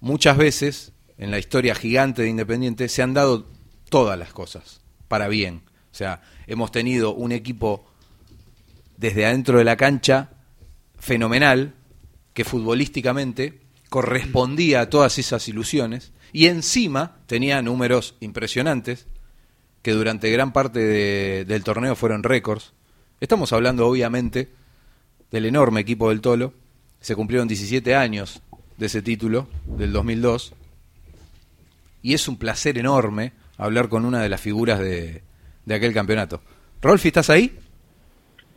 muchas veces en la historia gigante de Independiente se han dado todas las cosas para bien. O sea, hemos tenido un equipo desde adentro de la cancha fenomenal que futbolísticamente correspondía a todas esas ilusiones y encima tenía números impresionantes que durante gran parte del torneo fueron récords. Estamos hablando obviamente del enorme equipo del Tolo. Se cumplieron 17 años de ese título, del 2002. Y es un placer enorme hablar con una de las figuras de, de aquel campeonato. Rolfi, ¿estás ahí?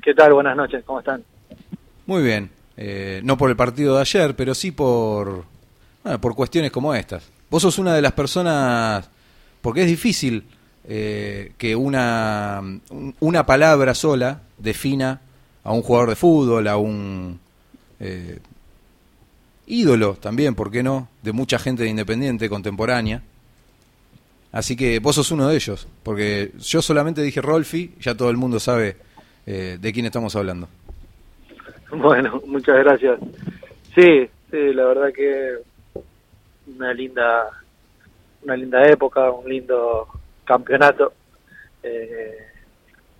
¿Qué tal? Buenas noches, ¿cómo están? Muy bien. Eh, no por el partido de ayer, pero sí por, por cuestiones como estas. Vos sos una de las personas, porque es difícil eh, que una, una palabra sola defina a un jugador de fútbol, a un eh, ídolo también, ¿por qué no?, de mucha gente de Independiente contemporánea. Así que vos sos uno de ellos, porque yo solamente dije Rolfi, ya todo el mundo sabe eh, de quién estamos hablando. Bueno, muchas gracias. Sí, sí, la verdad que una linda, una linda época, un lindo campeonato. Eh,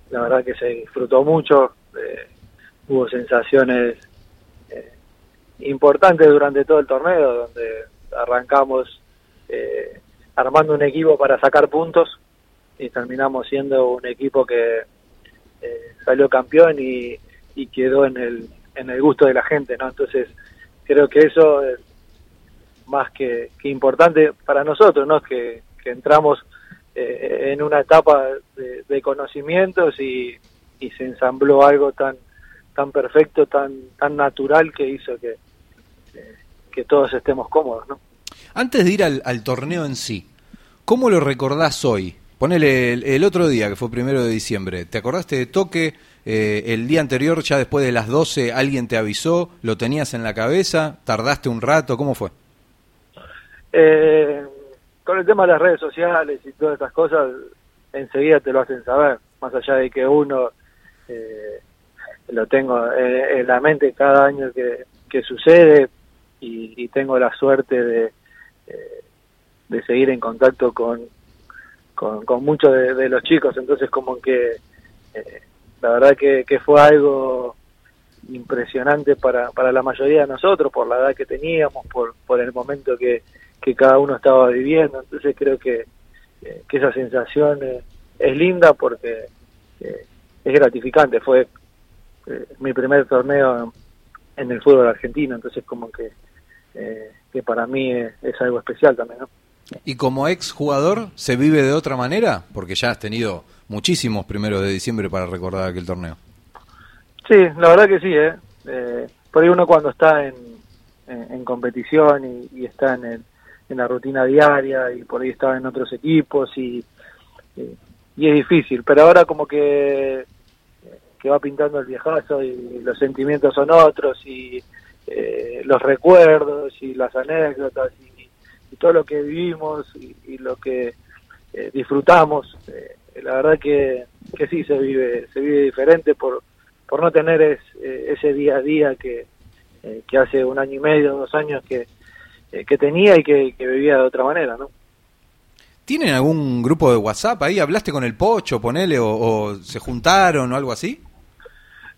la verdad que se disfrutó mucho, eh, hubo sensaciones importantes durante todo el torneo, donde arrancamos eh, armando un equipo para sacar puntos y terminamos siendo un equipo que salió campeón y, y, quedó en el, en el gusto de la gente, ¿no? Entonces creo que eso es más que, importante para nosotros, ¿no? Que, que entramos eh, en una etapa de, conocimientos y, se ensambló algo tan tan perfecto, tan tan natural que hizo que, que todos estemos cómodos, ¿no? Antes de ir al, torneo en sí, ¿cómo lo recordás hoy? Ponele el, otro día, que fue primero de diciembre, ¿te acordaste de toque? Eh, el día anterior, ya después de las 12, alguien te avisó, lo tenías en la cabeza, tardaste un rato, ¿cómo fue? Eh, con el tema de las redes sociales y todas estas cosas, enseguida te lo hacen saber, más allá de que uno eh, lo tengo en, la mente cada año que, sucede y, tengo la suerte de, eh, de seguir en contacto con, con, muchos de, los chicos, entonces como que eh, la verdad que, que fue algo impresionante para, para la mayoría de nosotros, por la edad que teníamos, por, por el momento que, que cada uno estaba viviendo. Entonces creo que, eh, que esa sensación es linda porque es gratificante. Fue mi primer torneo en el fútbol argentino, entonces como que, que para mí es, algo especial también. ¿no? ¿Y como ex jugador se vive de otra manera? Porque ya has tenido muchísimos primeros de diciembre para recordar aquel torneo. Sí, la verdad que sí. ¿eh? por ahí uno cuando está en, en, competición y, y, está en el, en la rutina diaria y por ahí estaba en otros equipos y, y es difícil, pero ahora como que, que va pintando el viejazo y los sentimientos son otros y eh, los recuerdos y las anécdotas y, todo lo que vivimos y, lo que eh, disfrutamos, eh, la verdad que, que sí se vive, se vive diferente por, por no tener es, ese día a día que, que hace un año y medio, dos años que, eh, que tenía y que, vivía de otra manera, ¿no? ¿Tienen algún grupo de WhatsApp ahí? ¿Hablaste con el Pocho, ponele, o, se juntaron o algo así?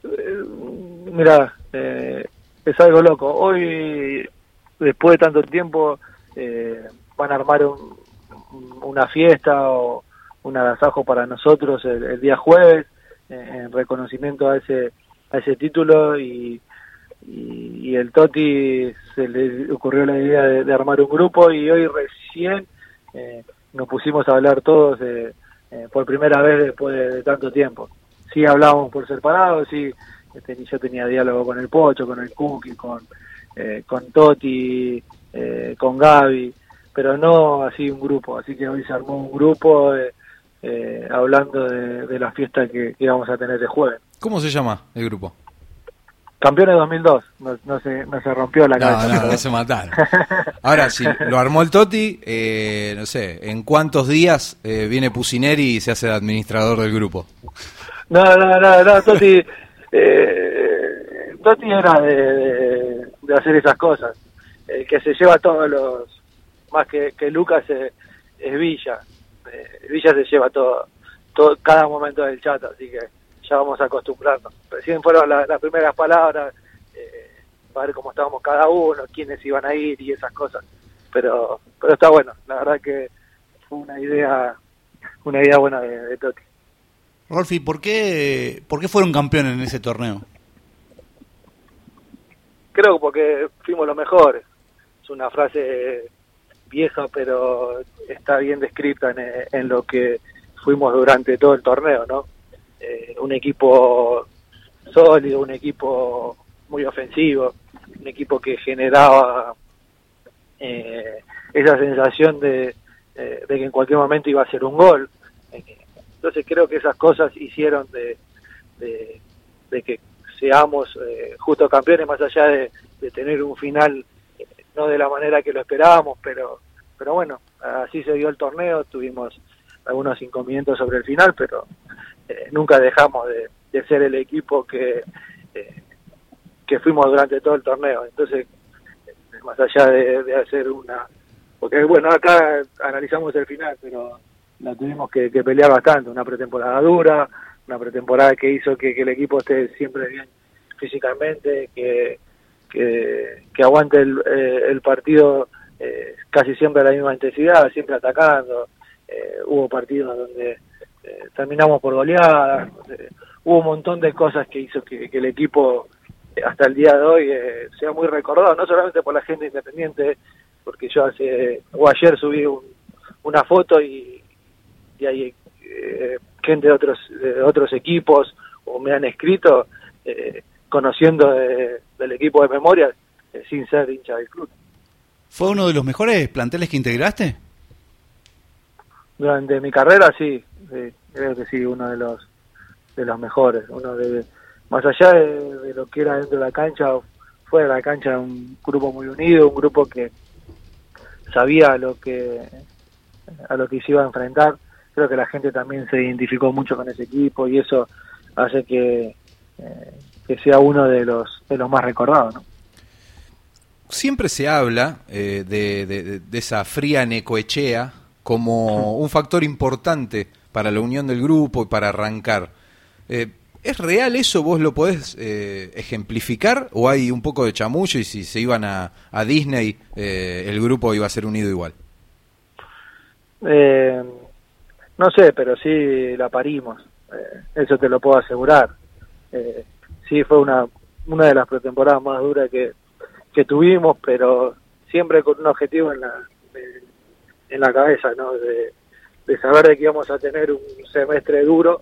Eh, mira, eh, es algo loco. Hoy, después de tanto tiempo, van a armar una fiesta o un agasajo para nosotros el, día jueves en reconocimiento a ese a ese título y y, el Toti se le ocurrió la idea de, armar un grupo y hoy recién eh, nos pusimos a hablar todos eh, por primera vez después de, tanto tiempo. Sí hablábamos por separado, sí, yo tenía diálogo con el Pocho, con el Cookie, con, eh, con Toti, con Gaby, pero no así un grupo, así que hoy se armó un grupo hablando de, la fiesta que, que íbamos a tener de jueves. ¿Cómo se llama el grupo? Campeones 2002, no, no, se, no se rompió la cabeza. No, no, se mataron. Ahora, si lo armó el Toti, eh, no sé, ¿en cuántos días eh, viene Pusineri y se hace administrador del grupo? No, no, no, no Toti, eh, Toti era de, hacer esas cosas. que se lleva todos los, más que, que Lucas es, Villa. Eh, Villa se lleva todo, todo, cada momento del chat, así que ya vamos acostumbrarnos. Recién fueron las primeras palabras, eh, para ver cómo estábamos cada uno, quiénes iban a ir y esas cosas. Pero, pero está bueno, la verdad que fue una idea, una idea buena de, de Toti. Rolfi, ¿por qué, ¿por qué fueron campeones en ese torneo? Creo porque fuimos los mejores. Es una frase vieja, pero está bien descrita en, lo que fuimos durante todo el torneo, ¿no? Eh, un equipo sólido, un equipo muy ofensivo, un equipo que generaba eh, esa sensación de, eh, de, que en cualquier momento iba a ser un gol. Entonces creo que esas cosas hicieron de, de, que seamos eh, justo campeones, más allá de, tener un final eh, no de la manera que lo esperábamos, pero, pero bueno, así se dio el torneo, tuvimos algunos inconvenientes sobre el final, pero eh, nunca dejamos de, ser el equipo que, que fuimos durante todo el torneo. Entonces, más allá de, de hacer una... Porque bueno, acá analizamos el final, pero la tuvimos que, pelear bastante, una pretemporada dura, una pretemporada que hizo que, el equipo esté siempre bien físicamente, que, que, aguante el, eh, el partido eh, casi siempre a la misma intensidad, siempre atacando. Eh, hubo partidos donde terminamos por goleadas, hubo un montón de cosas que hizo que, el equipo hasta el día de hoy sea muy recordado, no solamente por la gente independiente, porque yo hace o ayer subí una foto y, y hay eh, gente de otros, de otros equipos o me han escrito eh, conociendo del equipo de memoria eh, sin ser hincha del club. ¿Fue uno de los mejores planteles que integraste? Durante mi carrera sí, creo que sí, uno de los de los mejores, uno de más allá de, lo que era dentro de la cancha, fuera de la cancha un grupo muy unido, un grupo que sabía lo que a lo que se iba a enfrentar creo que la gente también se identificó mucho con ese equipo y eso hace que, eh, que sea uno de los, de los más recordados. ¿no? Siempre se habla eh, de, de, esa fría Necoechea como un factor importante para la unión del grupo y para arrancar. Eh, ¿Es real eso? ¿Vos lo podés ejemplificar? ¿O hay un poco de chamullo y si se iban a, a Disney el grupo iba a ser unido igual? Eh, no sé, pero sí la parimos, eh, eso te lo puedo asegurar. Eh, sí fue una, una de las pretemporadas más duras que, que tuvimos, pero siempre con un objetivo en la, en la cabeza, ¿no? De, saber de que íbamos a tener un semestre duro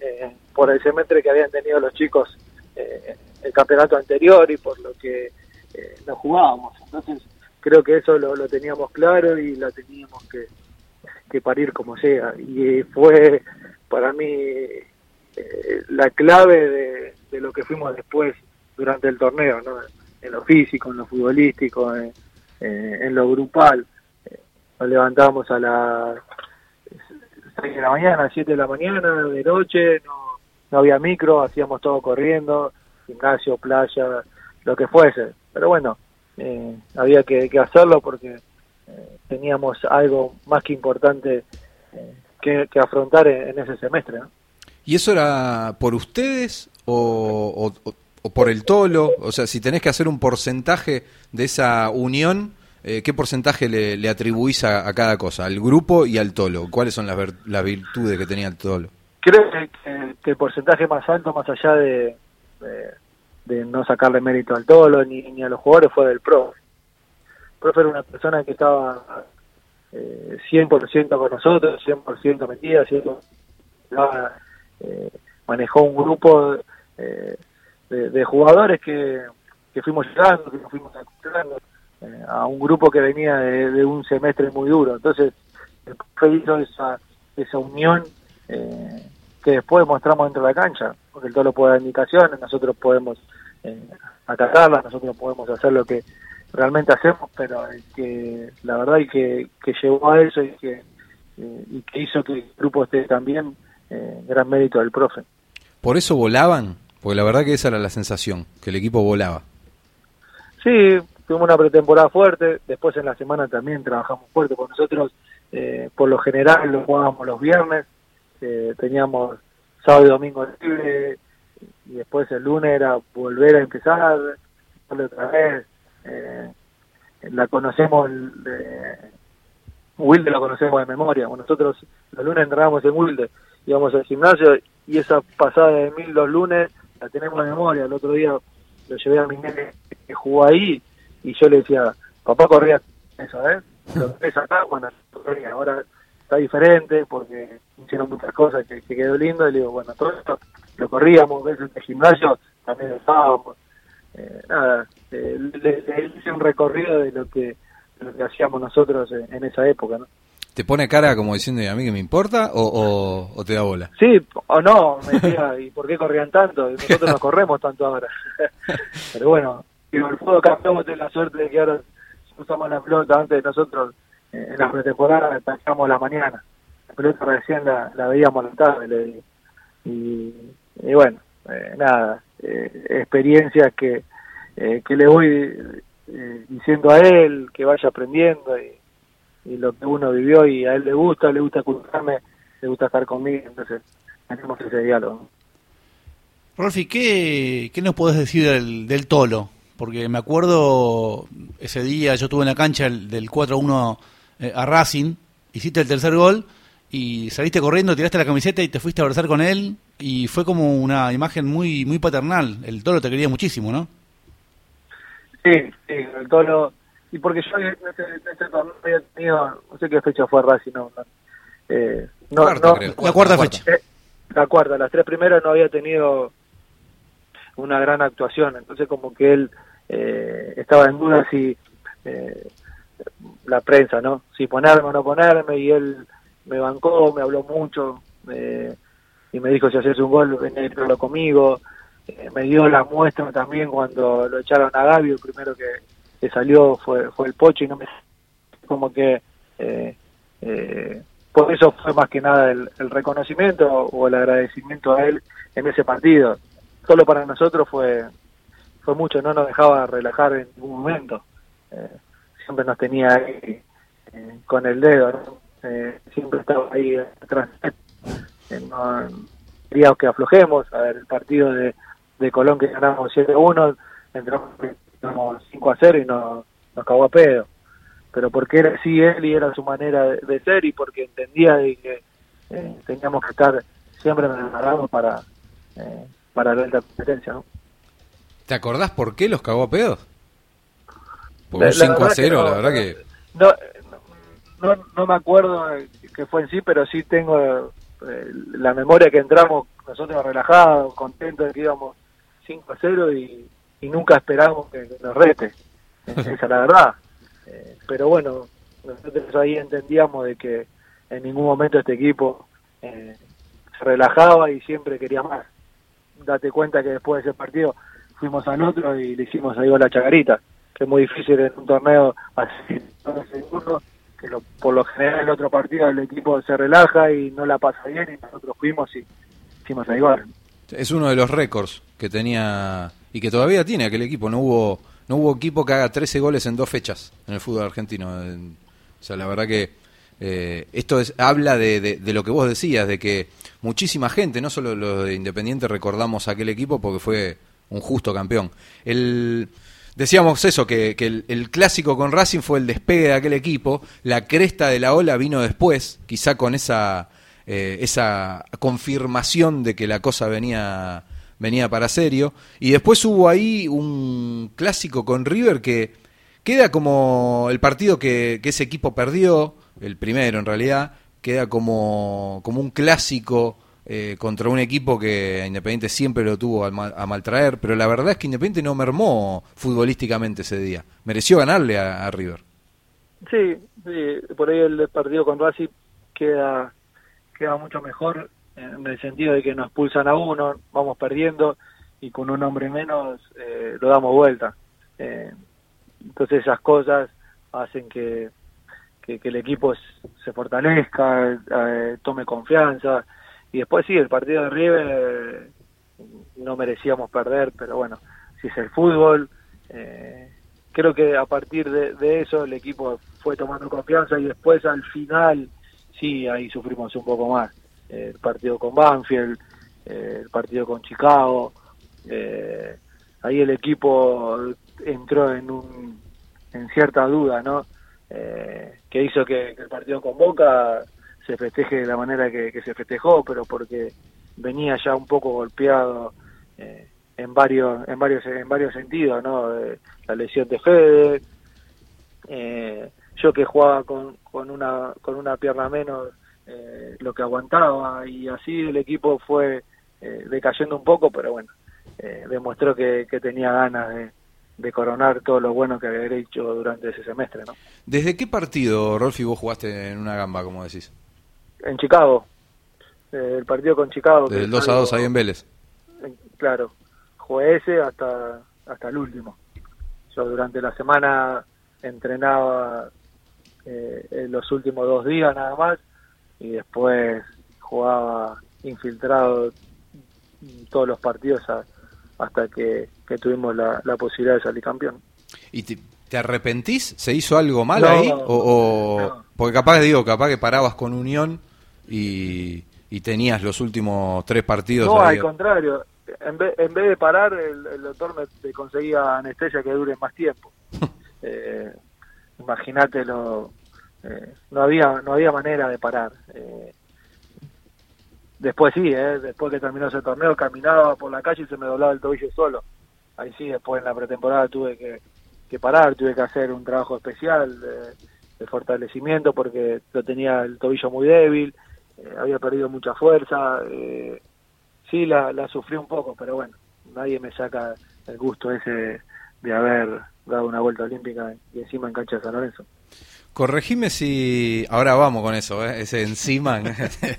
eh, por el semestre que habían tenido los chicos eh, el campeonato anterior y por lo que eh, nos jugábamos. Entonces creo que eso lo, lo teníamos claro y lo teníamos que, que parir como sea. Y fue para mí eh, la clave de, lo que fuimos después durante el torneo, ¿no? en lo físico, en lo futbolístico, en, en lo grupal. Nos levantábamos a las 6 de la mañana, 7 de la mañana, de noche, no, no había micro, hacíamos todo corriendo, gimnasio, playa, lo que fuese. Pero bueno, eh, había que hacerlo porque teníamos algo más que importante eh, que, afrontar en, ese semestre. ¿Y eso era por ustedes o, por el tolo? O sea, si tenés que hacer un porcentaje de esa unión, eh, ¿qué porcentaje le, atribuís a, cada cosa? ¿Al grupo y al tolo? ¿Cuáles son las, las virtudes que tenía el tolo? Creo que, el porcentaje más alto, más allá de, de, no sacarle mérito al tolo ni, ni a los jugadores, fue del pro profe era una persona que estaba eh, 100% con nosotros, 100% metida, 100%, eh, manejó un grupo eh, de, jugadores que, que fuimos llegando, que fuimos acostumbrando eh, a un grupo que venía de, un semestre muy duro. Entonces, el profe hizo esa, esa unión eh, que después mostramos dentro de la cancha, porque el todo puede dar indicaciones, nosotros podemos eh, atacarlas, nosotros podemos hacer lo que realmente hacemos, pero que la verdad y que, que llevó a eso y que, eh, y que hizo que el grupo esté también, eh, gran mérito del profe. ¿Por eso volaban? Porque la verdad que esa era la sensación, que el equipo volaba. Sí, tuvimos una pretemporada fuerte, después en la semana también trabajamos fuerte, porque nosotros eh, por lo general lo jugábamos los viernes, teníamos sábado y domingo libre, y después el lunes era volver a empezar, otra vez, eh, la conocemos, de, Wilde lo conocemos de memoria, nosotros los lunes entrábamos en Wilde, íbamos al gimnasio y esa pasada de mil los lunes la tenemos de memoria, el otro día lo llevé a mi nene que jugó ahí y yo le decía, papá corría eso, ¿eh? Lo ves acá, bueno, ahora está diferente porque hicieron muchas cosas que, quedó lindo y le digo, bueno, todo esto lo corríamos, ves el gimnasio, también lo estábamos, eh, nada, eh, le, hice un recorrido de lo que, lo que hacíamos nosotros en, esa época, ¿no? ¿Te pone cara como diciendo a mí que me importa o, o, te da bola? Sí, o no, me decía, ¿y por qué corrían tanto? Nosotros no corremos tanto ahora. Pero bueno, digo, el fútbol campeón tiene la suerte de que ahora usamos la pelota antes de nosotros eh, en la pretemporada atacamos la mañana. La pelota recién la, veíamos la tarde, le. Y, y bueno, eh, nada, eh, experiencias que, eh, que le voy diciendo a él, que vaya aprendiendo y, lo que uno vivió y a él le gusta, le gusta escucharme, le gusta estar conmigo, entonces tenemos ese diálogo. Rolfi, ¿qué, ¿qué nos podés decir del, del Tolo? Porque me acuerdo ese día, yo estuve en la cancha del 4-1 a Racing, hiciste el tercer gol y saliste corriendo, tiraste la camiseta y te fuiste a abrazar con él y fue como una imagen muy muy paternal. El Tolo te quería muchísimo, ¿no? Sí, sí, el Tolo. Y porque yo en este, este torneo había tenido, no sé qué fecha fue Racing, no. Eh, no, no, la cuarta fecha. Eh, la cuarta, las tres primeras no había tenido una gran actuación, entonces como que él eh, estaba en duda si eh, la prensa, ¿no? Si ponerme o no ponerme y él me bancó, me habló mucho eh, y me dijo si haces un gol, ven a conmigo. Eh, me dio la muestra también cuando lo echaron a Gaby, el primero que, salió fue, fue el Pocho y no me... como que... Eh, por eso fue más que nada el, reconocimiento o el agradecimiento a él en ese partido. Solo para nosotros fue fue mucho, no nos dejaba relajar en ningún momento. siempre nos tenía ahí con el dedo, ¿no? eh, siempre estaba ahí atrás. Eh, no, queríamos que aflojemos. A ver, el partido de, de Colón que ganamos 7-1, entramos 5 0 y nos, nos cagó a pedo. Pero porque era así él y era su manera de, ser y porque entendía de que eh, teníamos que estar siempre preparados para, eh, para la alta competencia. ¿no? ¿Te acordás por qué los cagó a pedo? Por un 5 a 0, la verdad que... No, no, no me acuerdo que fue en sí, pero sí tengo la memoria que entramos nosotros relajados, contentos de que íbamos 5 a 0 y, nunca esperamos que, nos rete. Esa es la verdad. Eh, pero bueno, nosotros ahí entendíamos de que en ningún momento este equipo eh, se relajaba y siempre quería más. Date cuenta que después de ese partido fuimos al otro y le hicimos ahí a la chagarita, que es muy difícil en un torneo así, seguro que por lo general el otro partido el equipo se relaja y no la pasa bien y nosotros fuimos y hicimos a igual. Es uno de los récords que tenía y que todavía tiene aquel equipo. No hubo no hubo equipo que haga 13 goles en dos fechas en el fútbol argentino. O sea, la verdad que eh, esto es, habla de, de, lo que vos decías, de que muchísima gente, no solo los de Independiente, recordamos aquel equipo porque fue un justo campeón. El, Decíamos eso, que, el, clásico con Racing fue el despegue de aquel equipo, la cresta de la ola vino después, quizá con esa, eh, esa confirmación de que la cosa venía, venía para serio, y después hubo ahí un clásico con River que queda como el partido que, que ese equipo perdió, el primero en realidad, queda como, como un clásico eh, contra un equipo que Independiente siempre lo tuvo a, maltraer, pero la verdad es que Independiente no mermó futbolísticamente ese día. Mereció ganarle a, River. Sí, por ahí el partido con Racing queda, queda mucho mejor en el sentido de que nos pulsan a uno, vamos perdiendo y con un hombre menos eh, lo damos vuelta. Eh, entonces esas cosas hacen que, que, el equipo se fortalezca, tome confianza, y después sí, el partido de River eh, no merecíamos perder, pero bueno, si es el fútbol, eh, creo que a partir de, eso el equipo fue tomando confianza y después al final sí, ahí sufrimos un poco más. el partido con Banfield, el partido con Chicago, ahí el equipo entró en un en cierta duda, ¿no? que hizo que, el partido con Boca se festeje de la manera que, se festejó, pero porque venía ya un poco golpeado eh, en varios en varios en varios sentidos, ¿no? Eh, la lesión de Fede, eh, yo que jugaba con, con una con una pierna menos lo que aguantaba y así el equipo fue decayendo un poco, pero bueno, demostró que, que tenía ganas de, de coronar todo lo bueno que había hecho durante ese semestre. ¿no? ¿Desde qué partido, Rolfi, vos jugaste en una gamba, como decís? En Chicago, eh, el partido con Chicago. Desde el 2 a 2 ahí en Vélez. claro, jugué ese hasta, hasta el último. Yo durante la semana entrenaba eh, en los últimos dos días nada más y después jugaba infiltrado todos los partidos hasta que que tuvimos la, posibilidad de salir campeón. ¿Y te, arrepentís? ¿Se hizo algo mal ahí? o, Porque capaz, digo, capaz que parabas con Unión y, tenías los últimos tres partidos. No, al contrario. En vez, en vez de parar, el, doctor me, conseguía anestesia que dure más tiempo. eh, Imagínatelo. Eh, no había no había manera de parar. Eh, después sí, eh, después que terminó ese torneo, caminaba por la calle y se me doblaba el tobillo solo ahí sí, después en la pretemporada tuve que, parar, tuve que hacer un trabajo especial de, fortalecimiento porque yo tenía el tobillo muy débil, eh, había perdido mucha fuerza, eh, sí la, la sufrí un poco, pero bueno, nadie me saca el gusto ese de haber dado una vuelta olímpica y encima en cancha de San Lorenzo. Corregime si. Ahora vamos con eso, ¿eh? ese encima.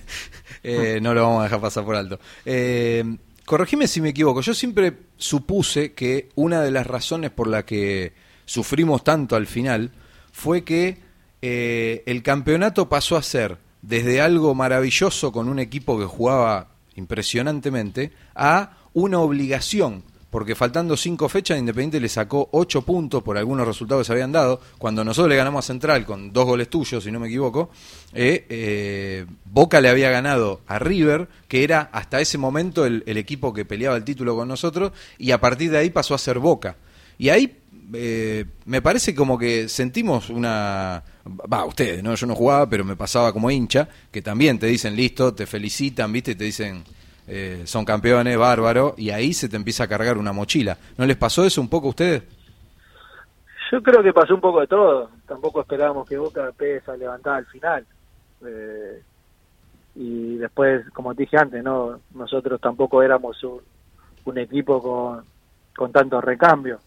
eh, no lo vamos a dejar pasar por alto. Eh, corregime si me equivoco, yo siempre supuse que una de las razones por la que sufrimos tanto al final fue que el campeonato pasó a ser desde algo maravilloso con un equipo que jugaba impresionantemente a una obligación porque faltando cinco fechas, Independiente le sacó ocho puntos por algunos resultados que se habían dado. Cuando nosotros le ganamos a Central con dos goles tuyos, si no me equivoco, eh, eh, Boca le había ganado a River, que era hasta ese momento el, equipo que peleaba el título con nosotros, y a partir de ahí pasó a ser Boca. Y ahí eh, me parece como que sentimos una... Va, ustedes, ¿no? Yo no jugaba, pero me pasaba como hincha, que también te dicen, listo, te felicitan, ¿viste? Y te dicen eh, son campeones, bárbaro, y ahí se te empieza a cargar una mochila. ¿No les pasó eso un poco a ustedes? Yo creo que pasó un poco de todo. Tampoco esperábamos que Boca pesa levantar al final. Eh, y después, como te dije antes, no nosotros tampoco éramos un, equipo con, con tanto recambio.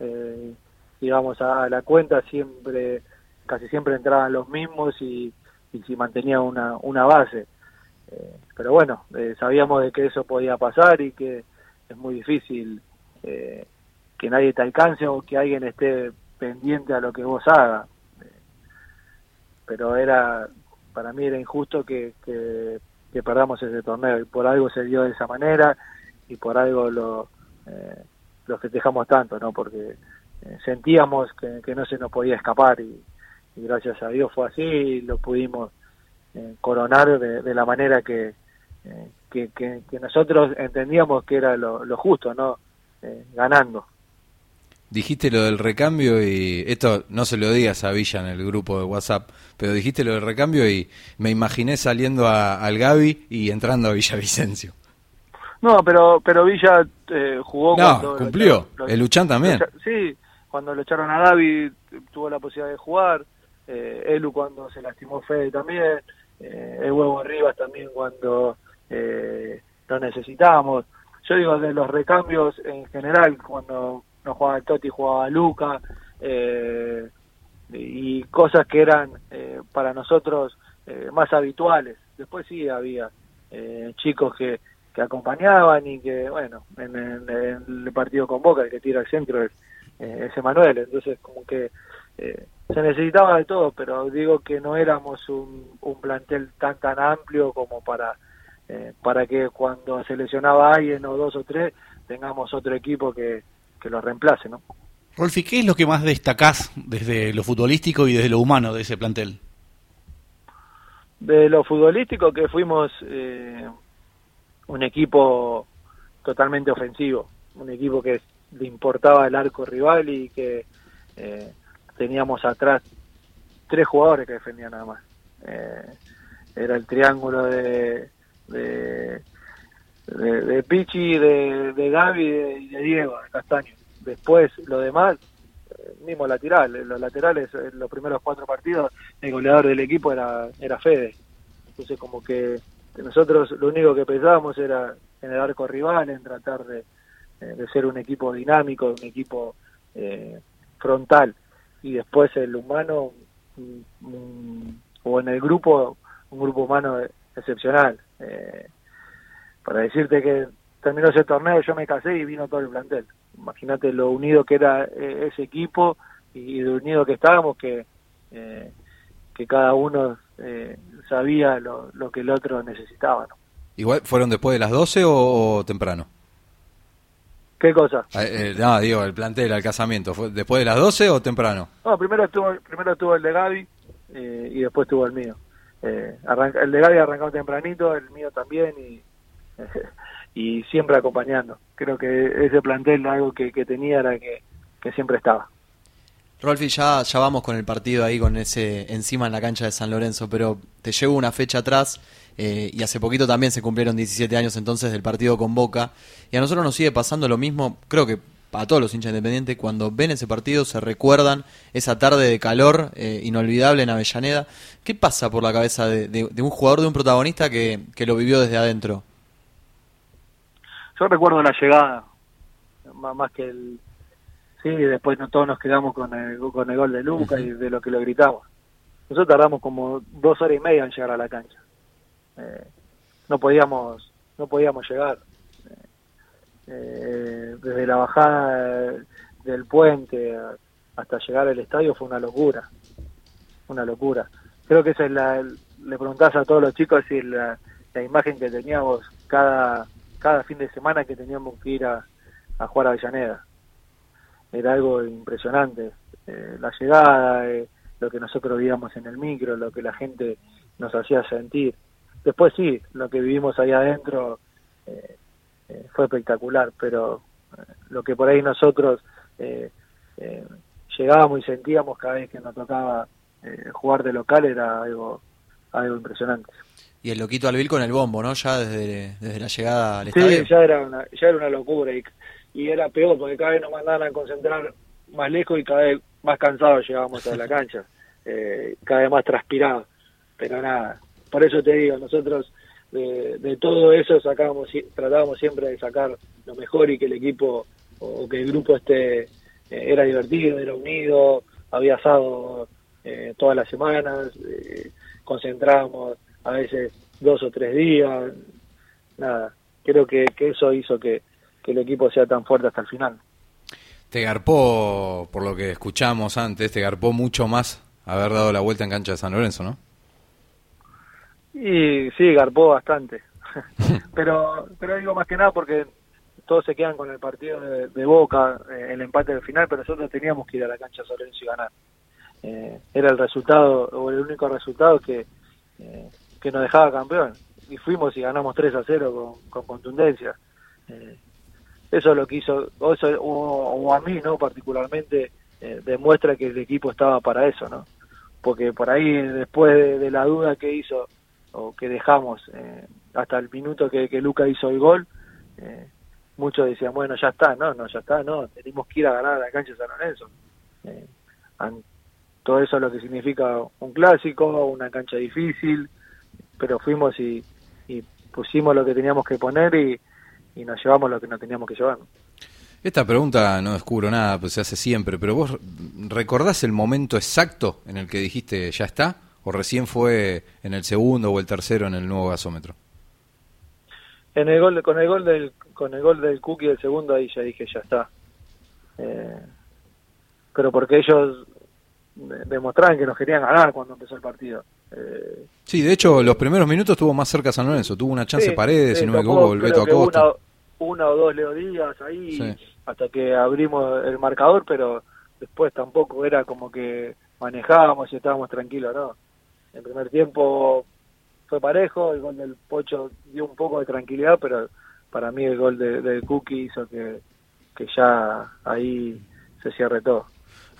Eh, íbamos a, la cuenta, siempre casi siempre entraban los mismos y, y si mantenía una, una base. Eh, pero bueno, eh, sabíamos de que eso podía pasar y que es muy difícil eh, que nadie te alcance o que alguien esté pendiente a lo que vos hagas. pero era, para mí era injusto que, que, perdamos ese torneo y por algo se dio de esa manera y por algo lo, lo festejamos tanto, ¿no? Porque sentíamos que, no se nos podía escapar y, gracias a Dios fue así y lo pudimos eh, coronar de, la manera eh, que, que, nosotros entendíamos que era lo, justo, ¿no? Eh, ganando. Dijiste lo del recambio y esto no se lo digas a Villa en el grupo de WhatsApp, pero dijiste lo del recambio y me imaginé saliendo al Gaby y entrando a Villavicencio. No, pero pero Villa jugó no, cumplió. el Luchan también. sí, cuando lo echaron a Gaby tuvo la posibilidad de jugar. Elu cuando se lastimó Fede también eh, el huevo Rivas también cuando eh, lo necesitábamos. Yo digo de los recambios en general, cuando no jugaba Totti, jugaba Luca, eh, y cosas que eran eh, para nosotros eh, más habituales. Después sí había chicos que, que acompañaban y que, bueno, en, el partido con Boca, el que tira al centro es, es Emanuel, entonces como que se necesitaba de todo, pero digo que no éramos un, un plantel tan tan amplio como para eh, para que cuando se lesionaba alguien o dos o tres tengamos otro equipo que, que lo reemplace, ¿no? Rolfi, ¿qué es lo que más destacás desde lo futbolístico y desde lo humano de ese plantel? De lo futbolístico que fuimos eh, un equipo totalmente ofensivo, un equipo que le importaba el arco rival y que eh, teníamos atrás tres jugadores que defendían nada más. Eh, era el triángulo de, de, de, Pichi, de, de Gaby y de, Diego, de Castaño. Después, lo demás, eh, mismo lateral, los laterales, en los primeros cuatro partidos, el goleador del equipo era, era Fede. Entonces, como que nosotros lo único que pensábamos era en el arco rival, en tratar de, de ser un equipo dinámico, un equipo eh, frontal. Y después el humano, o en el grupo, un grupo humano excepcional. Eh, para decirte que terminó ese torneo, yo me casé y vino todo el plantel. Imagínate lo unido que era eh, ese equipo y lo unido que estábamos, que, eh, que cada uno sabía lo, lo, que el otro necesitaba. ¿Igual fueron después de las 12 o, temprano? ¿Qué cosa? no, digo, el plantel, el casamiento. ¿Fue después de las 12 o temprano? No, primero estuvo, primero estuvo el de Gaby y después estuvo el mío. Eh, el de Gaby arrancó tempranito, el mío también y, y siempre acompañando. Creo que ese plantel algo que, tenía era que, siempre estaba. Rolfi, ya, ya vamos con el partido ahí, con ese encima en la cancha de San Lorenzo, pero te llevo una fecha atrás eh, y hace poquito también se cumplieron 17 años entonces del partido con Boca y a nosotros nos sigue pasando lo mismo, creo que a todos los hinchas independientes, cuando ven ese partido se recuerdan esa tarde de calor eh, inolvidable en Avellaneda. ¿Qué pasa por la cabeza de, un jugador, de un protagonista que, lo vivió desde adentro? Yo recuerdo la llegada, más, que el... Sí, después no, todos nos quedamos con el, con el gol de Luca y de lo que lo gritamos. Nosotros tardamos como dos horas y media en llegar a la cancha. Eh, no podíamos no podíamos llegar eh, desde la bajada del puente hasta llegar al estadio fue una locura, una locura. Creo que esa es la, le preguntás a todos los chicos si la, la imagen que teníamos cada, cada fin de semana que teníamos que ir a, jugar a Avellaneda. Era algo impresionante. Eh, la llegada, eh, lo que nosotros vivíamos en el micro, lo que la gente nos hacía sentir. Después sí, lo que vivimos ahí adentro eh, eh, fue espectacular, pero lo que por ahí nosotros eh, llegábamos y sentíamos cada vez que nos tocaba jugar de local era algo, algo impresionante. Y el loquito Alvil con el bombo, ¿no? Ya desde, desde la llegada al sí, estadio. ya era una, ya era una locura y, y era peor porque cada vez nos mandaban a concentrar más lejos y cada vez más cansados llegábamos a la cancha, cada vez más transpirados, pero nada, por eso te digo, nosotros de, todo eso sacábamos, tratábamos siempre de sacar lo mejor y que el equipo o que el grupo este era divertido, era unido, había asado eh, todas las semanas, eh, concentrábamos a veces dos o tres días, nada, creo que, eso hizo que, que el equipo sea tan fuerte hasta el final. Te garpó, por lo que escuchamos antes, te garpó mucho más haber dado la vuelta en cancha de San Lorenzo, ¿no? Y sí, garpó bastante. pero pero digo más que nada porque todos se quedan con el partido de, Boca, eh, el empate del final, pero nosotros teníamos que ir a la cancha Solencio y ganar. Eh, era el resultado, o el único resultado que, eh, que nos dejaba campeón. Y fuimos y ganamos 3 a 0 con, contundencia. Eso es lo que hizo, o, eso, o, a mí, ¿no? Particularmente, demuestra que el equipo estaba para eso, ¿no? Porque por ahí, después de la duda que hizo o que dejamos eh, hasta el minuto que, Luca hizo el gol, eh, muchos decían, bueno, ya está, no, no, ya está, no, tenemos que ir a ganar a la cancha de San Lorenzo. Eh, todo eso es lo que significa un clásico, una cancha difícil, pero fuimos y, pusimos lo que teníamos que poner y, y nos llevamos lo que no teníamos que llevar. Esta pregunta no descubro nada, pues se hace siempre, pero vos recordás el momento exacto en el que dijiste ya está? ¿O recién fue en el segundo o el tercero en el nuevo gasómetro? En el gol, con el gol del con el gol del Cookie el segundo ahí ya dije ya está. Eh, pero porque ellos demostraban que nos querían ganar cuando empezó el partido. Eh, sí, de hecho, los primeros minutos estuvo más cerca San Lorenzo. Tuvo una chance Paredes, si no me equivoco, el Beto Acosta. Una, una, o dos Leo Díaz ahí, hasta que abrimos el marcador, pero después tampoco era como que manejábamos y estábamos tranquilos, ¿no? El primer tiempo fue parejo, el gol del Pocho dio un poco de tranquilidad, pero para mí el gol de, de Cookie hizo que, que ya ahí se cierre todo.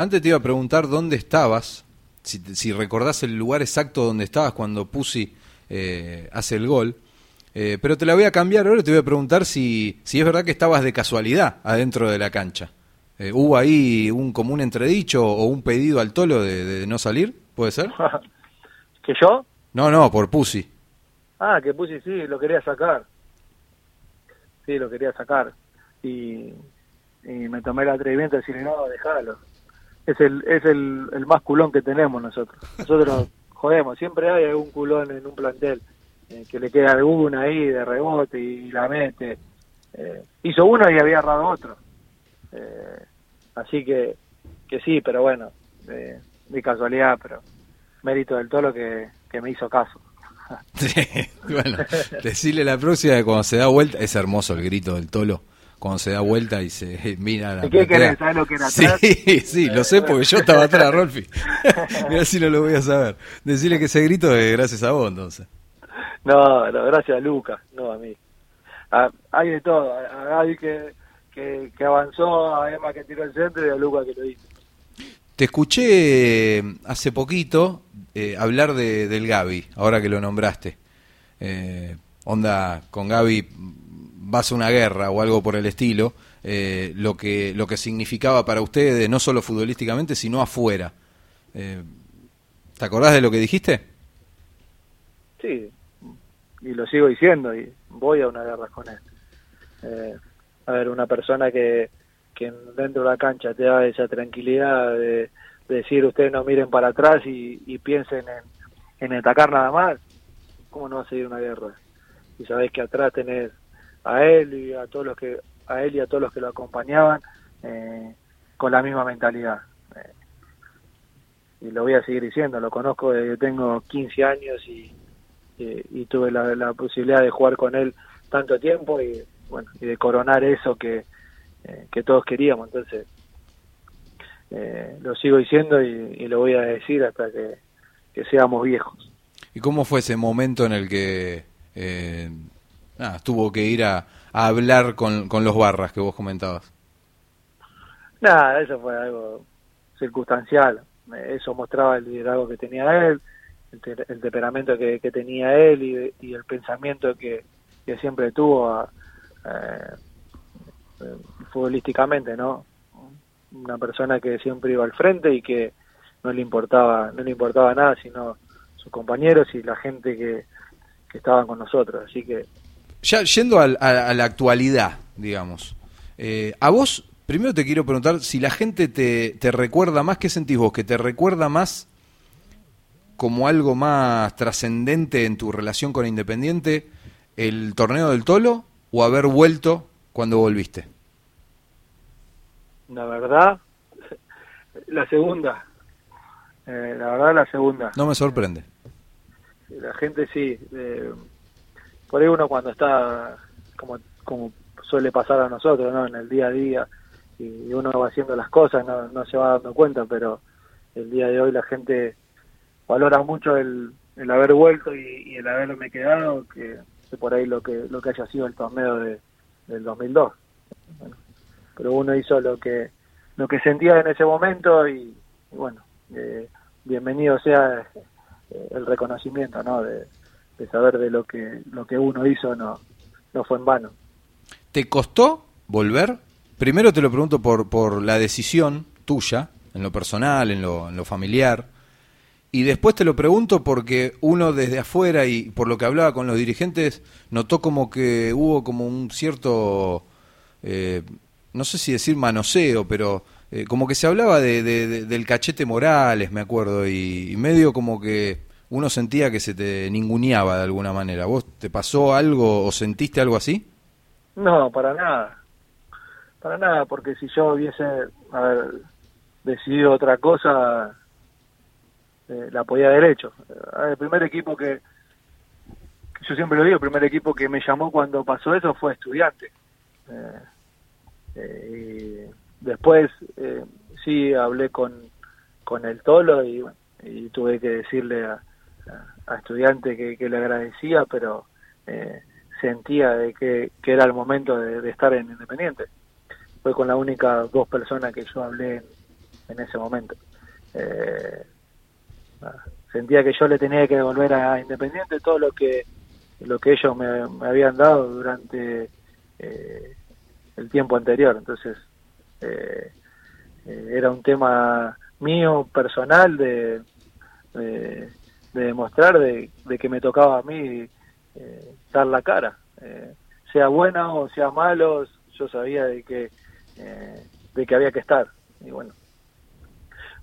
Antes te iba a preguntar dónde estabas, si, si recordás el lugar exacto donde estabas cuando Pusi eh, hace el gol, eh, pero te la voy a cambiar ahora, te voy a preguntar si, si es verdad que estabas de casualidad adentro de la cancha. Eh, ¿Hubo ahí un común entredicho o un pedido al tolo de, de no salir? ¿Puede ser? ¿Que yo? No, no, por Pusi. Ah, que Pusi sí, lo quería sacar. Sí, lo quería sacar. Y, y me tomé el atrevimiento de decirle, no, déjalo. Es el, es el, el más culón que tenemos nosotros. Nosotros jodemos, siempre hay algún culón en un plantel eh, que le queda alguna ahí de rebote y la mete. Eh, hizo uno y había errado otro. Eh, así que, que sí, pero bueno, de, de casualidad, pero mérito del tolo que, que me hizo caso. Sí, bueno, decirle la próxima que cuando se da vuelta, es hermoso el grito del tolo, cuando se da vuelta y se mira a la ¿Y qué querés? ¿Sabés lo que era Sí, atrás? sí, lo sé porque yo estaba atrás, Rolfi. Mira si no lo voy a saber. Decirle que ese grito es gracias a vos, entonces. No, no, gracias a Lucas, no a mí. A- hay de todo, a, Gaby que, que, que avanzó, a Emma que tiró el centro y a Lucas que lo hizo. Te escuché eh, hace poquito eh, hablar de, del Gaby, ahora que lo nombraste. Eh, onda, con Gaby vas a una guerra o algo por el estilo, eh, lo, que, lo que significaba para ustedes, no solo futbolísticamente, sino afuera. Eh, ¿Te acordás de lo que dijiste? Sí, y lo sigo diciendo y voy a una guerra con él. Eh, a ver, una persona que, que dentro de la cancha te da esa tranquilidad de, de decir ustedes no miren para atrás y, y piensen en, en atacar nada más, ¿cómo no va a seguir una guerra? Y sabés que atrás tenés a él y a todos los que a él y a todos los que lo acompañaban eh, con la misma mentalidad. Eh, y lo voy a seguir diciendo, lo conozco desde que tengo 15 años y, y, y tuve la, la posibilidad de jugar con él tanto tiempo y bueno y de coronar eso que, eh, que todos queríamos entonces eh, lo sigo diciendo y, y lo voy a decir hasta que, que seamos viejos ¿Y cómo fue ese momento en el que eh, nada, tuvo que ir a, hablar con, con los barras que vos comentabas? nada eso fue algo circunstancial eso mostraba el liderazgo que tenía él el, te- el temperamento que, que tenía él y, el pensamiento que, que siempre tuvo a- eh, futbolísticamente, ¿no? Una persona que siempre iba al frente y que no le importaba, no le importaba nada sino sus compañeros y la gente que, que estaban con nosotros. Así que Ya yendo a, a la actualidad, digamos, eh, a vos, primero te quiero preguntar si la gente te, te recuerda más, ¿qué sentís vos? ¿Que te recuerda más como algo más trascendente en tu relación con Independiente el torneo del Tolo o haber vuelto cuando volviste? la verdad, la segunda, Eh, la verdad la segunda. No me sorprende. La gente sí. eh, por ahí uno cuando está, como, como suele pasar a nosotros, ¿no? En el día a día, y uno va haciendo las cosas, no, no se va dando cuenta, pero el día de hoy la gente valora mucho el, el haber vuelto y, y el haberme quedado, que, que por ahí lo que lo que haya sido el torneo de, del 2002. Bueno, pero uno hizo lo que lo que sentía en ese momento y, bueno, eh, bienvenido sea eh, el reconocimiento, ¿no? De, de saber de lo que lo que uno hizo no no fue en vano. ¿Te costó volver? Primero te lo pregunto por, por la decisión tuya, en lo personal, en lo, en lo familiar. Y después te lo pregunto porque uno desde afuera y por lo que hablaba con los dirigentes, notó como que hubo como un cierto, eh, no sé si decir manoseo, pero eh, como que se hablaba de, de- de- del cachete Morales, me acuerdo, y medio como que uno sentía que se te ninguneaba de alguna manera. ¿Vos te pasó algo o sentiste algo así? No, para nada. Para nada, porque si yo hubiese a decidido otra cosa, eh, la podía haber hecho. El primer equipo que, yo siempre lo digo, el primer equipo que me llamó cuando pasó eso fue estudiante. Eh, eh, y después, eh, sí hablé con, con el Tolo y tuve que decirle a, a, estudiante que, le agradecía, pero eh, sentía de que, era el momento de, estar en Independiente. Fue con la única dos personas que yo hablé en, ese momento. Eh, sentía que yo le tenía que devolver a Independiente todo lo que lo que ellos me, habían dado durante eh, el tiempo anterior. Entonces, eh, eh, era un tema mío, personal, de, de, demostrar de, que me tocaba a mí dar la cara. sea buena o sea malo, yo sabía de que, de que había que estar. Y bueno,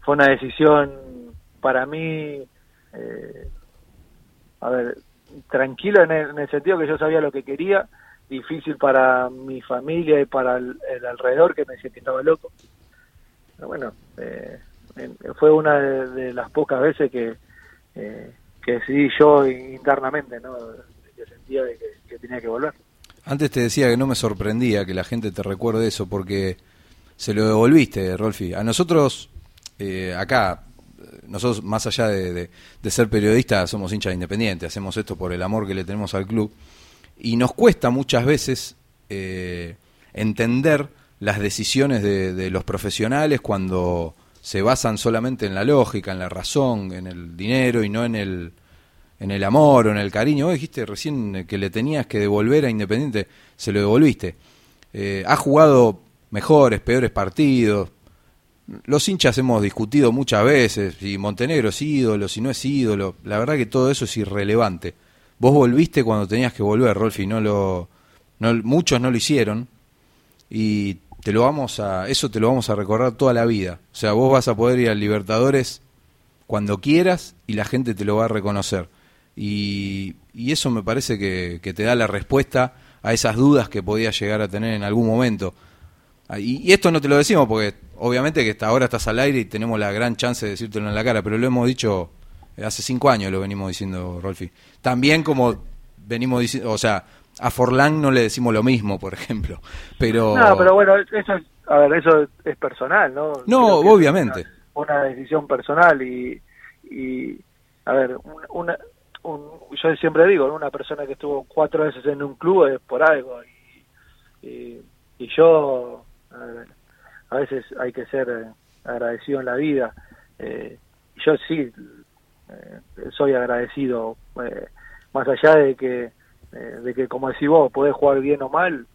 fue una decisión para mí, a ver, tranquilo en el, sentido que yo sabía lo que quería, difícil para mi familia y para el, alrededor que me decía que estaba loco. Pero bueno, eh, fue una de, las pocas veces que, eh, que decidí yo internamente, ¿no? que sentía de que, tenía que volver. Antes te decía que no me sorprendía que la gente te recuerde eso porque se lo devolviste, Rolfi. A nosotros, eh, acá, nosotros más allá de, ser periodistas somos hinchas independientes, hacemos esto por el amor que le tenemos al club y nos cuesta muchas veces eh, entender las decisiones de, los profesionales cuando se basan solamente en la lógica, en la razón, en el dinero y no en el, en el amor o en el cariño. Vos dijiste recién que le tenías que devolver a Independiente, se lo devolviste. Eh, ha jugado mejores, peores partidos, los hinchas hemos discutido muchas veces si Montenegro es ídolo, si no es ídolo. La verdad que todo eso es irrelevante. Vos volviste cuando tenías que volver, Rolfi, no lo, muchos no lo hicieron y te lo vamos a, eso te lo vamos a recordar toda la vida. O sea, vos vas a poder ir al Libertadores cuando quieras y la gente te lo va a reconocer. Y, eso me parece que, te da la respuesta a esas dudas que podías llegar a tener en algún momento. Y, y esto no te lo decimos porque obviamente que hasta ahora estás al aire y tenemos la gran chance de decírtelo en la cara, pero lo hemos dicho hace cinco años, lo venimos diciendo, Rolfi. También como venimos diciendo, o sea, a Forlán no le decimos lo mismo, por ejemplo, pero... No, pero bueno, eso es, a ver, eso es personal, ¿no? No, obviamente. Una, decisión personal y, y a ver, una, yo siempre digo, una persona que estuvo cuatro veces en un club es por algo y, y, y yo... A ver, a veces hay que ser eh, agradecido en la vida. Eh, yo sí eh, soy agradecido, más allá de que, de que como decís vos, podés jugar bien o mal,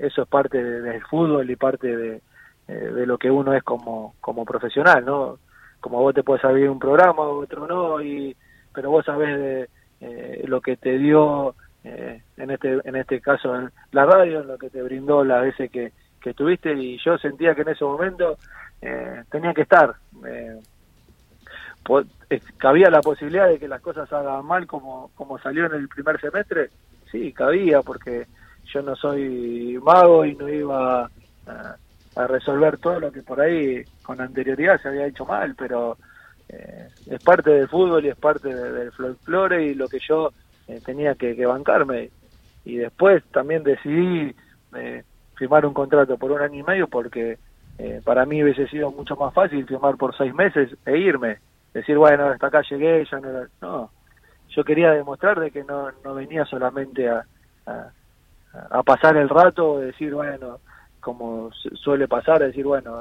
eso es parte del fútbol y parte de, de lo que uno es como, como profesional, ¿no? Como vos te puedes saber un programa, otro no, y, pero vos sabés de lo que te dio en este en este caso la radio, lo que te brindó las veces que, que tuviste y yo sentía que en ese momento eh, tenía que estar. Eh, ¿Cabía la posibilidad de que las cosas hagan mal como, como salió en el primer semestre? Sí, cabía, porque yo no soy mago y no iba a, resolver todo lo que por ahí con anterioridad se había hecho mal, pero eh, es parte del fútbol y es parte del folclore y lo que yo tenía que, que, bancarme. Y después también decidí firmar un contrato por un año y medio porque eh, para mí hubiese sido mucho más fácil firmar por seis meses e irme. Decir, bueno, hasta acá llegué, ya no... No, yo quería demostrar de que no, no venía solamente a, a, pasar el rato, decir, bueno, como suele pasar, decir, bueno,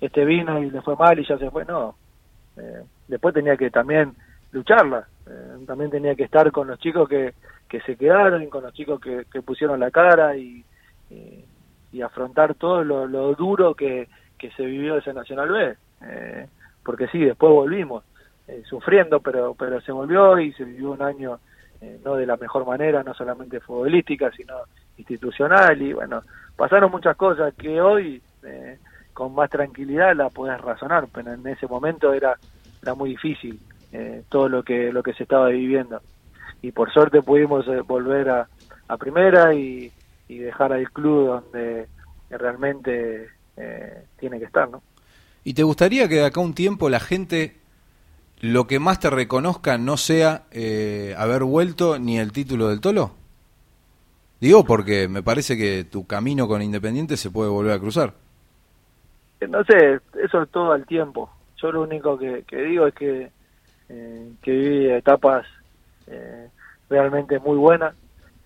este vino y le fue mal y ya se fue. No, eh, después tenía que también lucharla. Eh, también tenía que estar con los chicos que, que se quedaron, con los chicos que, que pusieron la cara y, y afrontar todo lo, duro que, que, se vivió ese Nacional B. Eh, porque sí, después volvimos eh, sufriendo, pero, pero se volvió y se vivió un año eh, no de la mejor manera, no solamente futbolística, sino institucional. Y bueno, pasaron muchas cosas que hoy con más tranquilidad la puedes razonar, pero en ese momento era, era muy difícil todo lo que, lo que se estaba viviendo. Y por suerte pudimos volver a, a primera y, y dejar al club donde realmente eh, tiene que estar, ¿no? ¿Y te gustaría que de acá un tiempo la gente lo que más te reconozca no sea eh, haber vuelto ni el título del Tolo? Digo porque me parece que tu camino con Independiente se puede volver a cruzar. no sé, eso es todo al tiempo. Yo lo único que, digo es que, eh, que viví etapas eh, realmente muy buenas.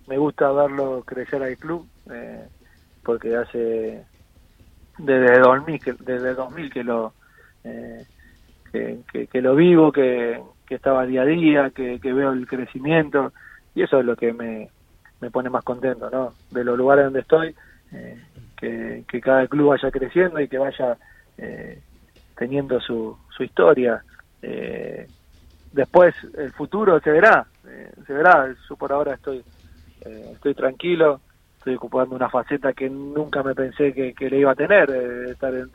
Me gusta verlo crecer al club, eh, porque hace desde 2000 que, desde 2000 que lo eh, que, lo vivo, que, que estaba día a día, que, que veo el crecimiento y eso es lo que me, me pone más contento, ¿no? De los lugares donde estoy, eh, que, que, cada club vaya creciendo y que vaya eh, teniendo su, su historia. Eh, después el futuro se verá, se verá. Yo por ahora estoy estoy tranquilo, estoy ocupando una faceta que nunca me pensé que, que le iba a tener, estar en,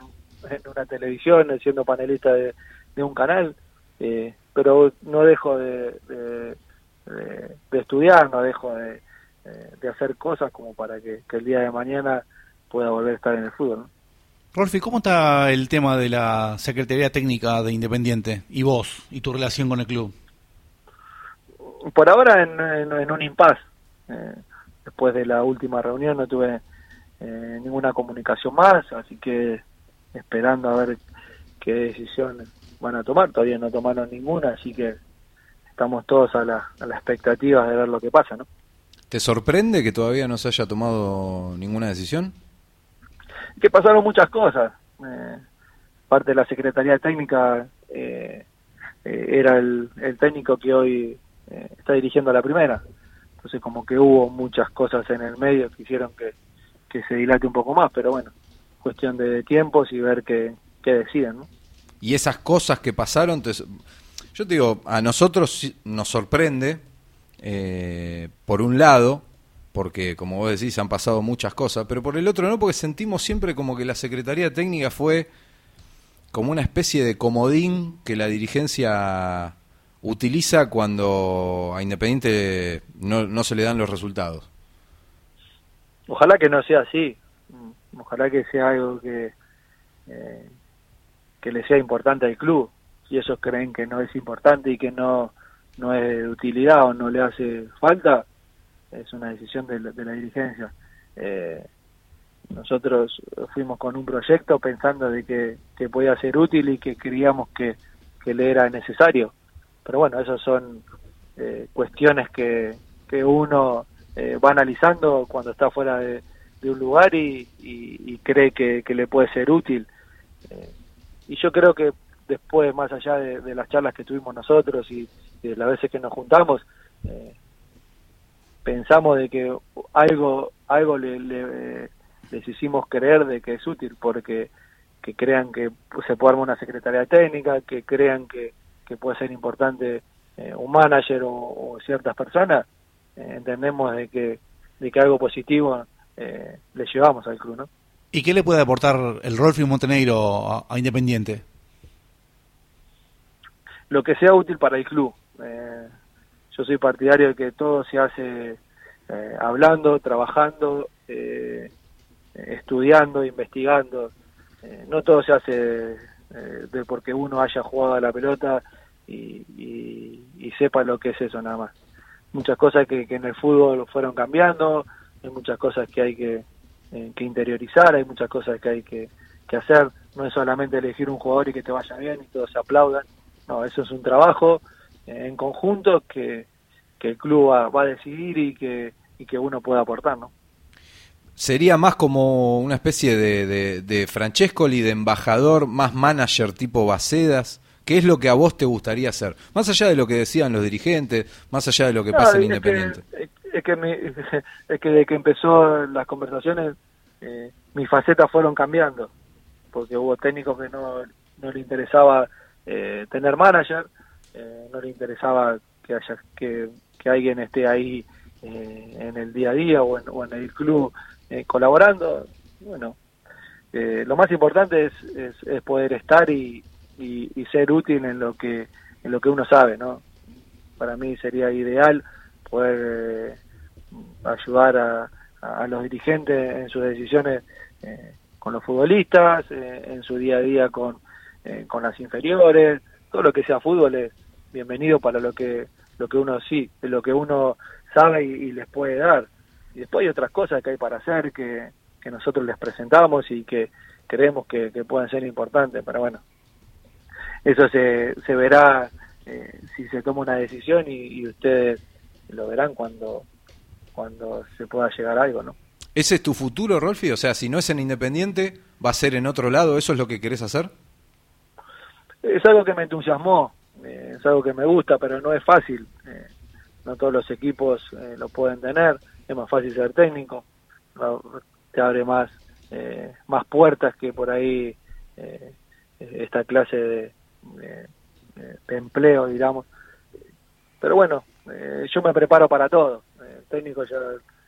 en, una televisión, siendo panelista de, de un canal, pero no dejo de, de, de, estudiar, no dejo de, de hacer cosas como para que, que, el día de mañana pueda volver a estar en el fútbol. ¿no? Rolfi, ¿cómo está el tema de la Secretaría Técnica de Independiente y vos y tu relación con el club? Por ahora en, en, un impas. Eh, después de la última reunión no tuve eh, ninguna comunicación más, así que esperando a ver qué decisión van a tomar. Todavía no tomaron ninguna, así que estamos todos a la, a la expectativa de ver lo que pasa, ¿no? ¿Te sorprende que todavía no se haya tomado ninguna decisión? que pasaron muchas cosas. Eh, parte de la Secretaría Técnica eh, eh, era el, el, técnico que hoy eh, está dirigiendo a la primera. Entonces como que hubo muchas cosas en el medio que hicieron que, que se dilate un poco más, pero bueno, cuestión de tiempos y ver qué, qué deciden. ¿no? Y esas cosas que pasaron, te, yo te digo, a nosotros nos sorprende, eh, por un lado, porque como vos decís han pasado muchas cosas, pero por el otro no, porque sentimos siempre como que la Secretaría Técnica fue como una especie de comodín que la dirigencia utiliza cuando a Independiente no, no se le dan los resultados. Ojalá que no sea así, ojalá que sea algo que, eh, que le sea importante al club, si ellos creen que no es importante y que no, no es de utilidad o no le hace falta, es una decisión de, de la dirigencia. Eh, nosotros fuimos con un proyecto pensando de que, que podía ser útil y que creíamos que, que le era necesario. Pero bueno, esas son eh, cuestiones que, que uno eh, va analizando cuando está fuera de, un lugar y, y, cree que, le puede ser útil. Eh, y yo creo que después, más allá de, las charlas que tuvimos nosotros y, y de las veces que nos juntamos, eh, pensamos de que algo algo le, le, les hicimos creer de que es útil porque que crean que se puede armar una secretaría técnica que crean que, que puede ser importante eh, un manager o, o ciertas personas eh, entendemos de que de que algo positivo eh, le llevamos al club no y qué le puede aportar el Rolfi Montenegro a, a Independiente lo que sea útil para el club. Eh, yo soy partidario de que todo se hace hablando, trabajando, eh, estudiando, investigando. No todo se hace de porque uno haya jugado a la pelota y, y, sepa lo que es eso nada más. Muchas cosas que, en el fútbol fueron cambiando, hay muchas cosas que hay que, eh, que interiorizar, hay muchas cosas que hay que, que hacer. No es solamente elegir un jugador y que te vaya bien y todos se aplaudan. No, eso es un trabajo en conjunto que, que el club va, va, a decidir y que, y que uno pueda aportar, ¿no? Sería más como una especie de, de, de Francescoli, de embajador, más manager tipo Bacedas. ¿Qué es lo que a vos te gustaría hacer? Más allá de lo que decían los dirigentes, más allá de lo que no, pasa en Independiente. Que, es, que mi, es que desde que empezó las conversaciones, eh, mis facetas fueron cambiando. Porque hubo técnicos que no, no le interesaba eh, tener manager, eh, no le interesaba que haya que, que alguien esté ahí eh, en el día a día o en, o en el club eh, colaborando. Bueno, eh, lo más importante es, es, es poder estar y, y, y, ser útil en lo que en lo que uno sabe, ¿no? Para mí sería ideal poder eh, ayudar a, a, los dirigentes en sus decisiones con los futbolistas, en su día a día con, con las inferiores, todo lo que sea fútbol es bienvenido para lo que lo que uno sí, lo que uno sabe y, y, les puede dar. Y después hay otras cosas que hay para hacer que, que nosotros les presentamos y que, creemos que, pueden ser importantes, pero bueno, eso se, se verá eh, si se toma una decisión y, ustedes lo verán cuando, cuando se pueda llegar a algo, ¿no? ¿Ese es tu futuro, Rolfi? O sea, si no es en Independiente, ¿va a ser en otro lado? ¿Eso es lo que querés hacer? Es algo que me entusiasmó, eh, es algo que me gusta, pero no es fácil. Eh, no todos los equipos lo pueden tener. Es más fácil ser técnico, te abre más eh, más puertas que por ahí eh, esta clase de, empleo, digamos. Pero bueno, eh, yo me preparo para todo. técnico ya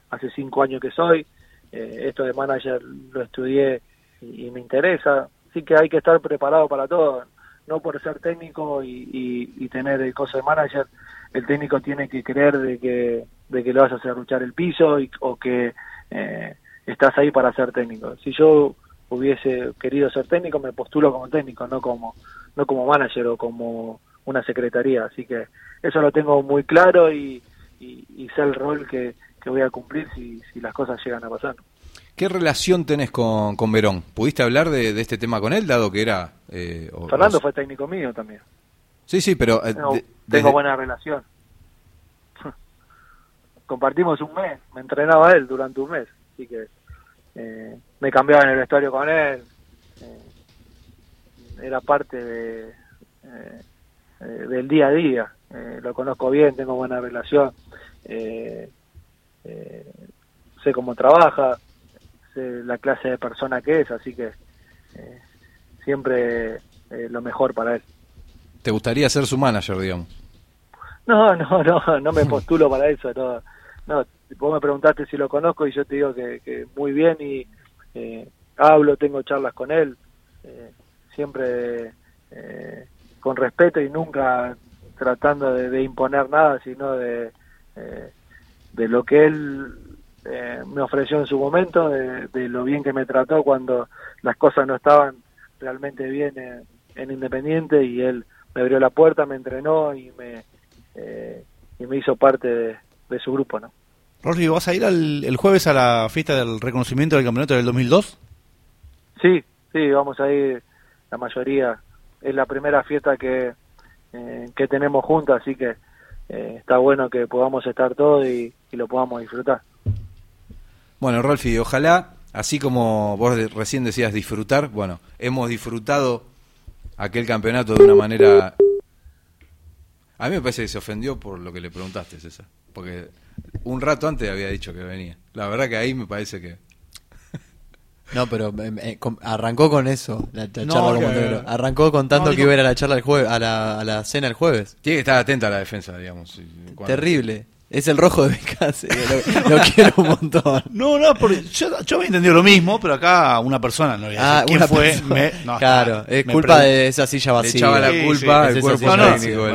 hace cinco años que soy, esto de manager lo estudié y, me interesa, así que hay que estar preparado para todo. No por ser técnico y, tener el coso de manager, el técnico tiene que creer de que, de que le vas a hacer luchar el piso y, o que eh, estás ahí para ser técnico. Si yo hubiese querido ser técnico, me postulo como técnico, no como, no como manager o como una secretaría. Así que eso lo tengo muy claro y, y, sé el rol que, voy a cumplir si, si las cosas llegan a pasar. ¿Qué relación tenés con, con Verón? ¿Pudiste hablar de, este tema con él, dado que era... Eh, Fernando fue técnico mío también. Sí, sí, pero... Eh, tengo, buena relación. Compartimos un mes, me entrenaba él durante un mes, así que eh, me cambiaba en el vestuario con él, eh, era parte de, eh, del día a día, lo conozco bien, tengo buena relación, sé cómo trabaja, sé la clase de persona que es, así que siempre lo mejor para él. ¿Te gustaría ser su manager, digamos? No, no, no, no me postulo para eso, no, no vos me preguntaste si lo conozco y yo te digo que, muy bien y eh, hablo, tengo charlas con él, eh, siempre eh, con respeto y nunca tratando de, imponer nada, sino de, de lo que él me ofreció en su momento, de, lo bien que me trató cuando las cosas no estaban realmente bien en, Independiente y él me abrió la puerta, me entrenó y me, y me hizo parte de, de su grupo, ¿no? Rosy, ¿vas a ir el jueves a la fiesta del reconocimiento del campeonato del 2002? Sí, sí, vamos a ir la mayoría. Es la primera fiesta que, eh, que tenemos juntos, así que eh, está bueno que podamos estar todos y, lo podamos disfrutar. Bueno, Rolfi, ojalá, así como vos recién decías disfrutar, bueno, hemos disfrutado aquel campeonato de una manera... A mí me parece que se ofendió por lo que le preguntaste, César, porque un rato antes había dicho que venía. La verdad que ahí me parece que... No, pero eh, eh, arrancó con eso, la, charla Arrancó contando que iba a ir a la charla el jueves, a la, a la cena el jueves. Tiene que estar atenta a la defensa, digamos. Terrible. Es el rojo de Becase, lo, lo, quiero un montón. No, no, porque yo, yo había entendido lo mismo, pero acá una persona no ah, ¿Quién fue? claro, es culpa de esa silla vacía. Le echaba la culpa el cuerpo técnico.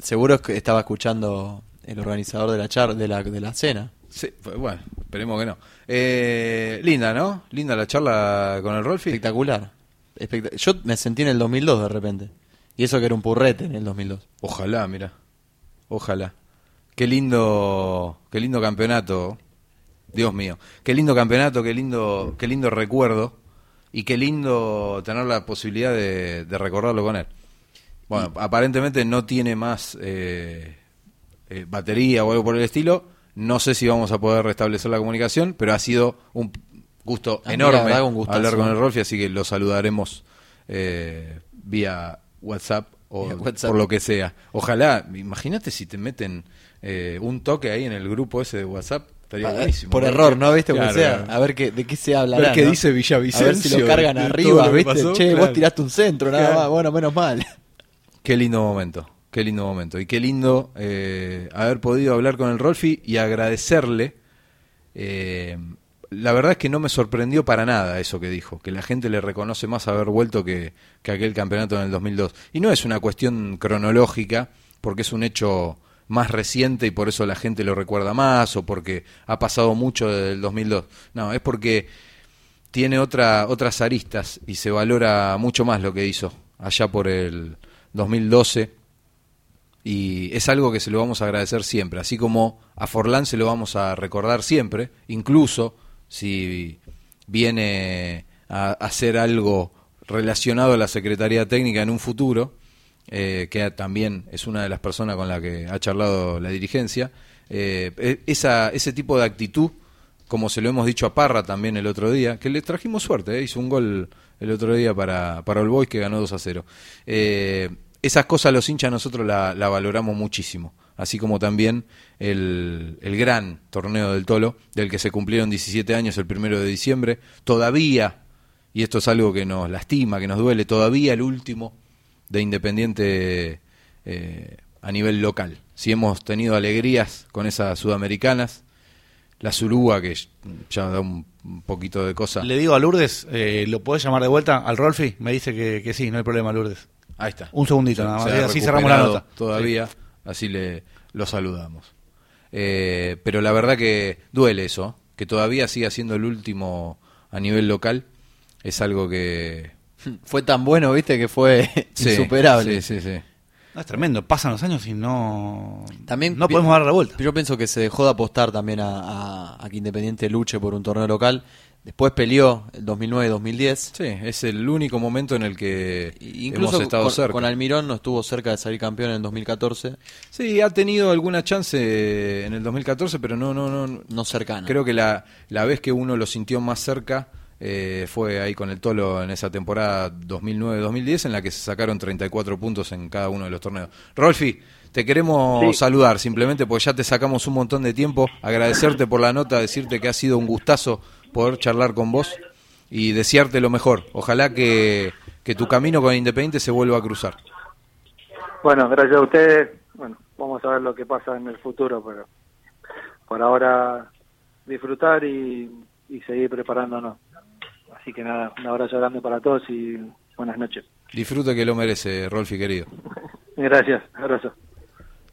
Seguro que estaba escuchando el organizador de la char de la, de la cena. Sí, bueno, esperemos que no. Eh, linda, ¿no? Linda la charla con el Rolfi. Espectacular. Yo me sentí en el 2002 de repente. Y eso que era un purrete en el 2002. Ojalá, mira. Ojalá. Qué lindo, qué lindo campeonato. Dios mío. Qué lindo campeonato, qué lindo, qué lindo recuerdo. Y qué lindo tener la posibilidad de, recordarlo con él. Bueno, aparentemente no tiene más eh, eh, batería o algo por el estilo. No sé si vamos a poder restablecer la comunicación, pero ha sido un gusto ah, enorme hablar con el Rolfi, así que lo saludaremos eh, vía WhatsApp o por lo que sea. Ojalá, imagínate si te meten eh, un toque ahí en el grupo ese de WhatsApp. Estaría buenísimo. Por error, ¿no? ¿Viste? sea, a ver qué, de qué se habla. A ver qué dice Villavicencio. A ver si lo cargan arriba, ¿viste? che, vos tiraste un centro, nada más. Bueno, menos mal. Qué lindo momento. Qué lindo momento. Y qué lindo eh, haber podido hablar con el Rolfi y agradecerle. Eh, la verdad es que no me sorprendió para nada eso que dijo, que la gente le reconoce más haber vuelto que, aquel campeonato en el 2002. Y no es una cuestión cronológica, porque es un hecho más reciente y por eso la gente lo recuerda más o porque ha pasado mucho desde el 2002. No, es porque tiene otra, otras aristas y se valora mucho más lo que hizo allá por el 2012 y es algo que se lo vamos a agradecer siempre, así como a Forlán se lo vamos a recordar siempre, incluso si viene a hacer algo relacionado a la Secretaría Técnica en un futuro, eh, que también es una de las personas con la que ha charlado la dirigencia. Eh, e- ese tipo de actitud, como se lo hemos dicho a Parra también el otro día, que le trajimos suerte, eh, hizo un gol el otro día para, para el Boys que ganó 2 a 0. Esas cosas los hinchas nosotros la, valoramos muchísimo, así como también el, el gran torneo del Tolo, del que se cumplieron 17 años el primero de diciembre, todavía, y esto es algo que nos lastima, que nos duele, todavía el último de Independiente eh, a nivel local. Si hemos tenido alegrías con esas sudamericanas, la Zurúa, que ya da un, un poquito de cosa. Le digo a Lourdes, eh, ¿lo podés llamar de vuelta al Rolfi? Me dice que, que sí, no hay problema, Lourdes. Ahí está. Un segundito Se- nada más, así cerramos la nota. Todavía, así le lo saludamos. Eh, pero la verdad que duele eso, que todavía siga siendo el último a nivel local. Es algo que... Fue tan bueno, viste, que fue Sí, insuperable. Sí, sí, sí. No, es tremendo, pasan los años y no, También no podemos dar la vuelta. Yo pienso que se dejó de apostar también a, a- a que Independiente luche por un torneo local. Después peleó el 2009-2010. Sí, es el único momento en el que Incluso hemos estado con, cerca. con Almirón no estuvo cerca de salir campeón en el 2014. Sí, ha tenido alguna chance en el 2014, pero no, no, no. No cercana. Creo que la, la vez que uno lo sintió más cerca eh, fue ahí con el Tolo en esa temporada 2009-2010, en la que se sacaron 34 puntos en cada uno de los torneos. Rolfi, te queremos Sí. saludar simplemente porque ya te sacamos un montón de tiempo, agradecerte por la nota, decirte que ha sido un gustazo poder charlar con vos y desearte lo mejor. Ojalá que, que tu camino con Independiente se vuelva a cruzar. Bueno, gracias a ustedes. Bueno, vamos a ver lo que pasa en el futuro, pero por ahora disfrutar y, y seguir preparándonos. Así que nada, un abrazo grande para todos y buenas noches. Disfrute que lo merece, Rolfi querido. Gracias, abrazo.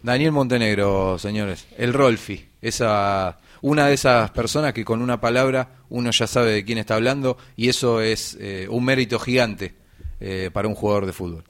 Daniel Montenegro, señores, el Rolfi, esa una de esas personas que con una palabra uno ya sabe de quién está hablando y eso es eh, un mérito gigante eh, para un jugador de fútbol.